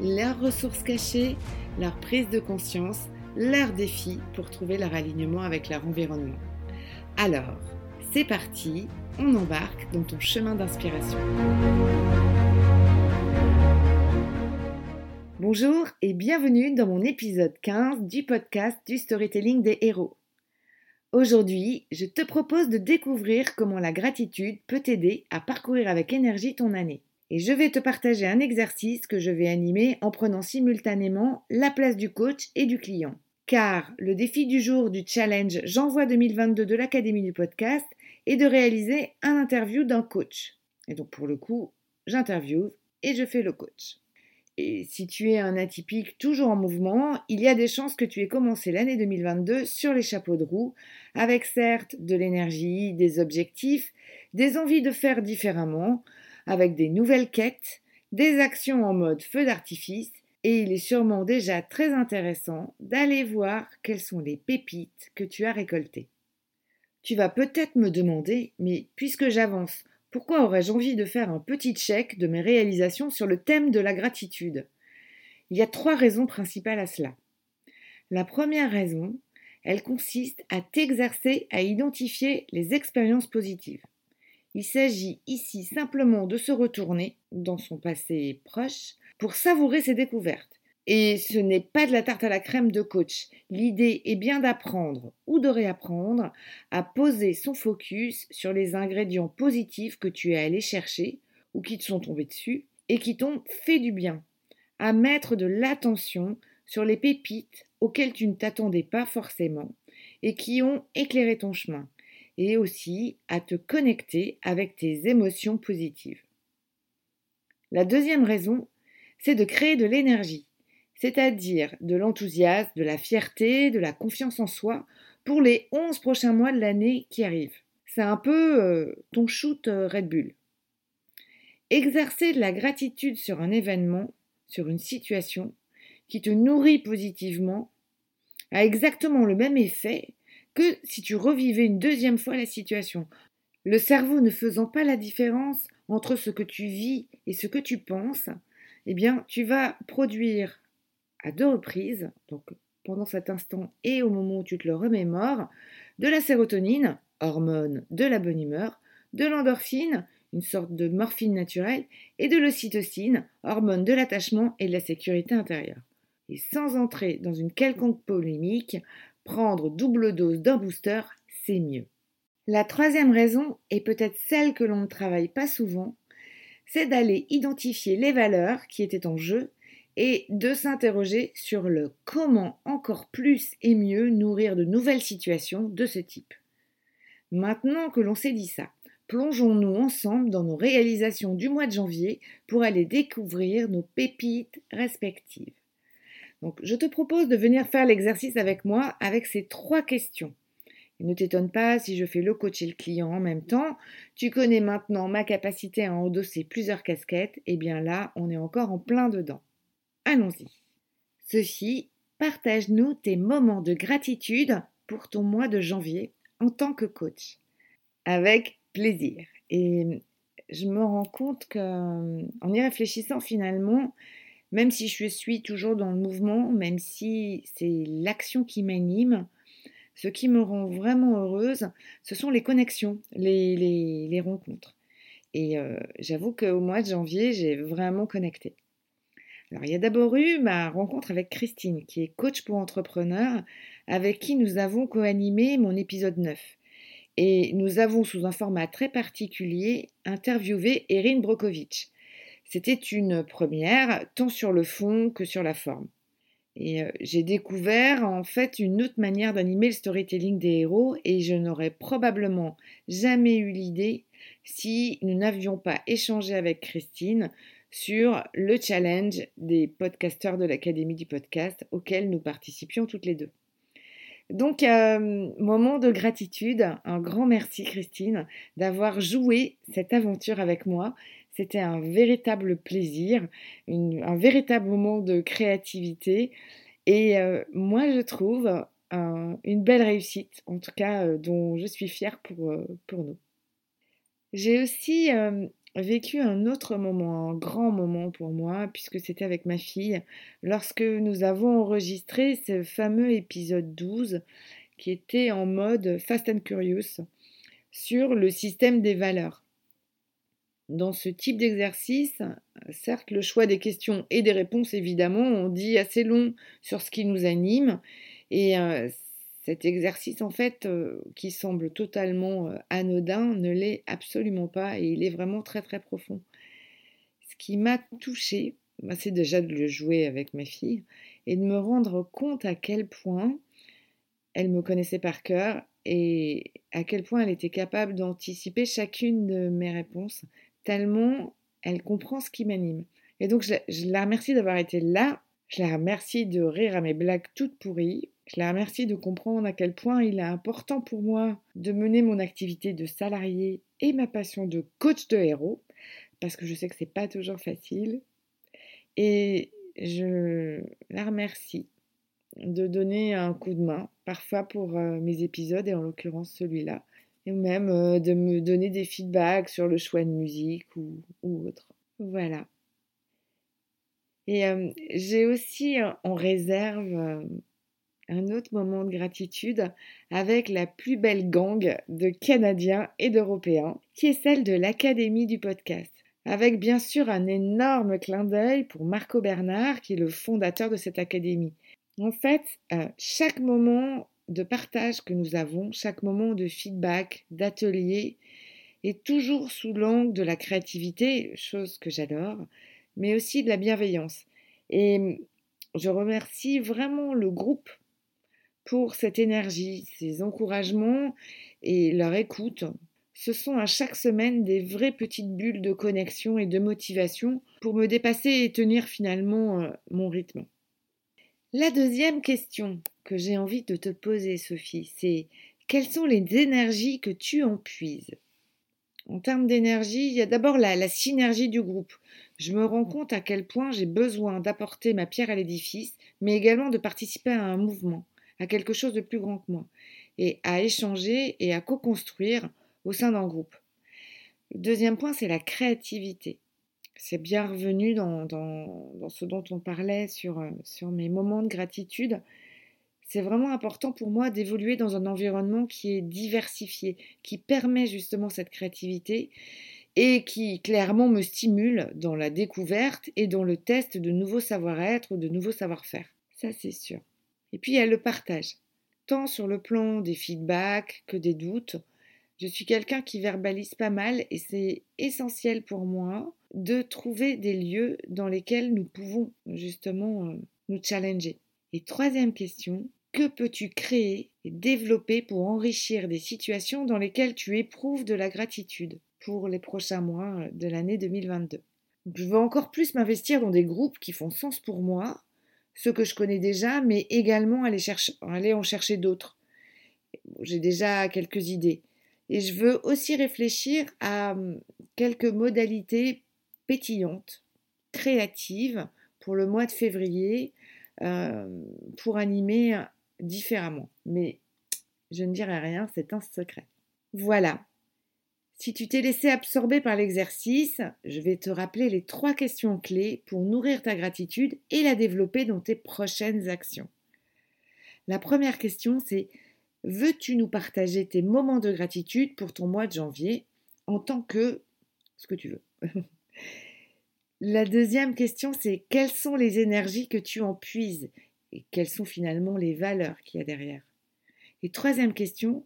leurs ressources cachées, leur prise de conscience, leurs défis pour trouver leur alignement avec leur environnement. Alors, c'est parti, on embarque dans ton chemin d'inspiration. Bonjour et bienvenue dans mon épisode 15 du podcast du storytelling des héros. Aujourd'hui, je te propose de découvrir comment la gratitude peut t'aider à parcourir avec énergie ton année. Et je vais te partager un exercice que je vais animer en prenant simultanément la place du coach et du client. Car le défi du jour du challenge J'envoie 2022 de l'Académie du podcast est de réaliser un interview d'un coach. Et donc pour le coup, j'interviewe et je fais le coach. Et si tu es un atypique toujours en mouvement, il y a des chances que tu aies commencé l'année 2022 sur les chapeaux de roue, avec certes de l'énergie, des objectifs, des envies de faire différemment, avec des nouvelles quêtes, des actions en mode feu d'artifice, et il est sûrement déjà très intéressant d'aller voir quelles sont les pépites que tu as récoltées. Tu vas peut-être me demander, mais puisque j'avance, pourquoi aurais-je envie de faire un petit check de mes réalisations sur le thème de la gratitude? Il y a trois raisons principales à cela. La première raison, elle consiste à t'exercer à identifier les expériences positives. Il s'agit ici simplement de se retourner dans son passé proche pour savourer ses découvertes. Et ce n'est pas de la tarte à la crème de coach. L'idée est bien d'apprendre ou de réapprendre à poser son focus sur les ingrédients positifs que tu es allé chercher ou qui te sont tombés dessus et qui t'ont fait du bien. À mettre de l'attention sur les pépites auxquelles tu ne t'attendais pas forcément et qui ont éclairé ton chemin. Et aussi à te connecter avec tes émotions positives. La deuxième raison, c'est de créer de l'énergie c'est-à-dire de l'enthousiasme, de la fierté, de la confiance en soi pour les 11 prochains mois de l'année qui arrivent. C'est un peu euh, ton shoot euh, Red Bull. Exercer de la gratitude sur un événement, sur une situation qui te nourrit positivement, a exactement le même effet que si tu revivais une deuxième fois la situation. Le cerveau ne faisant pas la différence entre ce que tu vis et ce que tu penses, eh bien, tu vas produire à deux reprises, donc pendant cet instant et au moment où tu te le remémores, de la sérotonine, hormone de la bonne humeur, de l'endorphine, une sorte de morphine naturelle, et de l'ocytocine, hormone de l'attachement et de la sécurité intérieure. Et sans entrer dans une quelconque polémique, prendre double dose d'un booster, c'est mieux. La troisième raison, et peut-être celle que l'on ne travaille pas souvent, c'est d'aller identifier les valeurs qui étaient en jeu et de s'interroger sur le comment encore plus et mieux nourrir de nouvelles situations de ce type. Maintenant que l'on s'est dit ça, plongeons-nous ensemble dans nos réalisations du mois de janvier pour aller découvrir nos pépites respectives. Donc, je te propose de venir faire l'exercice avec moi avec ces trois questions. ne t'étonne pas si je fais le coach et le client en même temps. Tu connais maintenant ma capacité à endosser plusieurs casquettes. Et eh bien là, on est encore en plein dedans. Allons-y. Sophie, partage-nous tes moments de gratitude pour ton mois de janvier en tant que coach. Avec plaisir. Et je me rends compte que, en y réfléchissant finalement, même si je suis toujours dans le mouvement, même si c'est l'action qui m'anime, ce qui me rend vraiment heureuse, ce sont les connexions, les, rencontres. Et euh, j'avoue qu'au mois de janvier, j'ai vraiment connecté. Alors, il y a d'abord eu ma rencontre avec Christine, qui est coach pour entrepreneurs, avec qui nous avons co-animé mon épisode 9. Et nous avons, sous un format très particulier, interviewé Erin Brokovich. C'était une première, tant sur le fond que sur la forme. Et euh, j'ai découvert en fait une autre manière d'animer le storytelling des héros et je n'aurais probablement jamais eu l'idée si nous n'avions pas échangé avec Christine sur le challenge des podcasteurs de l'Académie du podcast auquel nous participions toutes les deux. Donc, euh, moment de gratitude, un grand merci Christine d'avoir joué cette aventure avec moi. C'était un véritable plaisir, un véritable moment de créativité. Et euh, moi, je trouve une belle réussite, en tout cas euh, dont je suis fière pour, pour nous. J'ai aussi vécu un autre moment, un grand moment pour moi, puisque c'était avec ma fille, lorsque nous avons enregistré ce fameux épisode 12 qui était en mode Fast and Curious sur le système des valeurs. Dans ce type d'exercice, certes, le choix des questions et des réponses, évidemment, on dit assez long sur ce qui nous anime, et euh, cet exercice, en fait, euh, qui semble totalement euh, anodin, ne l'est absolument pas et il est vraiment très très profond. Ce qui m'a touchée, bah, c'est déjà de le jouer avec ma fille et de me rendre compte à quel point elle me connaissait par cœur et à quel point elle était capable d'anticiper chacune de mes réponses, tellement elle comprend ce qui m'anime. Et donc je la remercie d'avoir été là, je la remercie de rire à mes blagues toutes pourries, je la remercie de comprendre à quel point il est important pour moi de mener mon activité de salarié et ma passion de coach de héros, parce que je sais que c'est pas toujours facile. Et je la remercie de donner un coup de main, parfois pour euh, mes épisodes, et en l'occurrence celui-là, et même euh, de me donner des feedbacks sur le choix de musique ou, autre. Voilà. Et euh, j'ai aussi en réserve un autre moment de gratitude avec la plus belle gang de Canadiens et d'Européens, qui est celle de l'Académie du podcast. Avec bien sûr un énorme clin d'œil pour Marco Bernard, qui est le fondateur de cette académie. En fait, euh, chaque moment de partage que nous avons, chaque moment de feedback, d'atelier, est toujours sous l'angle de la créativité, chose que j'adore, mais aussi de la bienveillance. Et je remercie vraiment le groupe pour cette énergie, ces encouragements et leur écoute. Ce sont à chaque semaine des vraies petites bulles de connexion et de motivation pour me dépasser et tenir finalement euh, mon rythme. La deuxième question que j'ai envie de te poser, Sophie, c'est quelles sont les énergies que tu en puises En termes d'énergie, il y a d'abord la, synergie du groupe. Je me rends compte à quel point j'ai besoin d'apporter ma pierre à l'édifice, mais également de participer à un mouvement à quelque chose de plus grand que moi, et à échanger et à co-construire au sein d'un groupe. Le deuxième point, c'est la créativité. C'est bien revenu dans, ce dont on parlait sur, euh, sur mes moments de gratitude. C'est vraiment important pour moi d'évoluer dans un environnement qui est diversifié, qui permet justement cette créativité et qui clairement me stimule dans la découverte et dans le test de nouveaux savoir-être ou de nouveaux savoir-faire. Ça, c'est sûr. Et puis il y a le partage, tant sur le plan des feedbacks que des doutes. Je suis quelqu'un qui verbalise pas mal et c'est essentiel pour moi de trouver des lieux dans lesquels nous pouvons justement euh, nous challenger. Et troisième question, que peux-tu créer et développer pour enrichir des situations dans lesquelles tu éprouves de la gratitude pour les prochains mois de l'année 2022 Je veux encore plus m'investir dans des groupes qui font sens pour moi ceux que je connais déjà, mais également aller, chercher, en chercher d'autres. J'ai déjà quelques idées. Et je veux aussi réfléchir à hum, quelques modalités pétillantes, créatives pour le mois de février, euh, pour animer différemment. Mais je ne dirai rien, c'est un secret. Voilà, si tu t'es laissé absorber par l'exercice, je vais te rappeler les trois questions clés pour nourrir ta gratitude et la développer dans tes prochaines actions. La première question, c'est veux-tu nous partager tes moments de gratitude pour ton mois de janvier en tant que ce que tu veux La deuxième question, c'est quelles sont les énergies que tu en puises quelles sont finalement les valeurs qu'il y a derrière Et troisième question,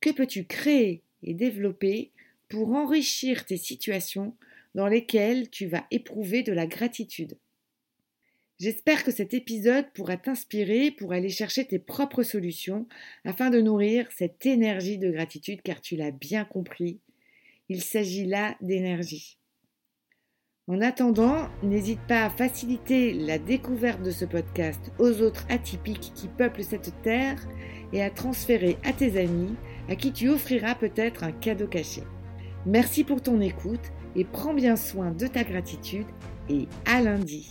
que peux-tu créer et développer pour enrichir tes situations dans lesquelles tu vas éprouver de la gratitude? J'espère que cet épisode pourra t'inspirer pour aller chercher tes propres solutions afin de nourrir cette énergie de gratitude car tu l'as bien compris, il s'agit là d'énergie. En attendant, n'hésite pas à faciliter la découverte de ce podcast aux autres atypiques qui peuplent cette terre et à transférer à tes amis à qui tu offriras peut-être un cadeau caché. Merci pour ton écoute et prends bien soin de ta gratitude et à lundi.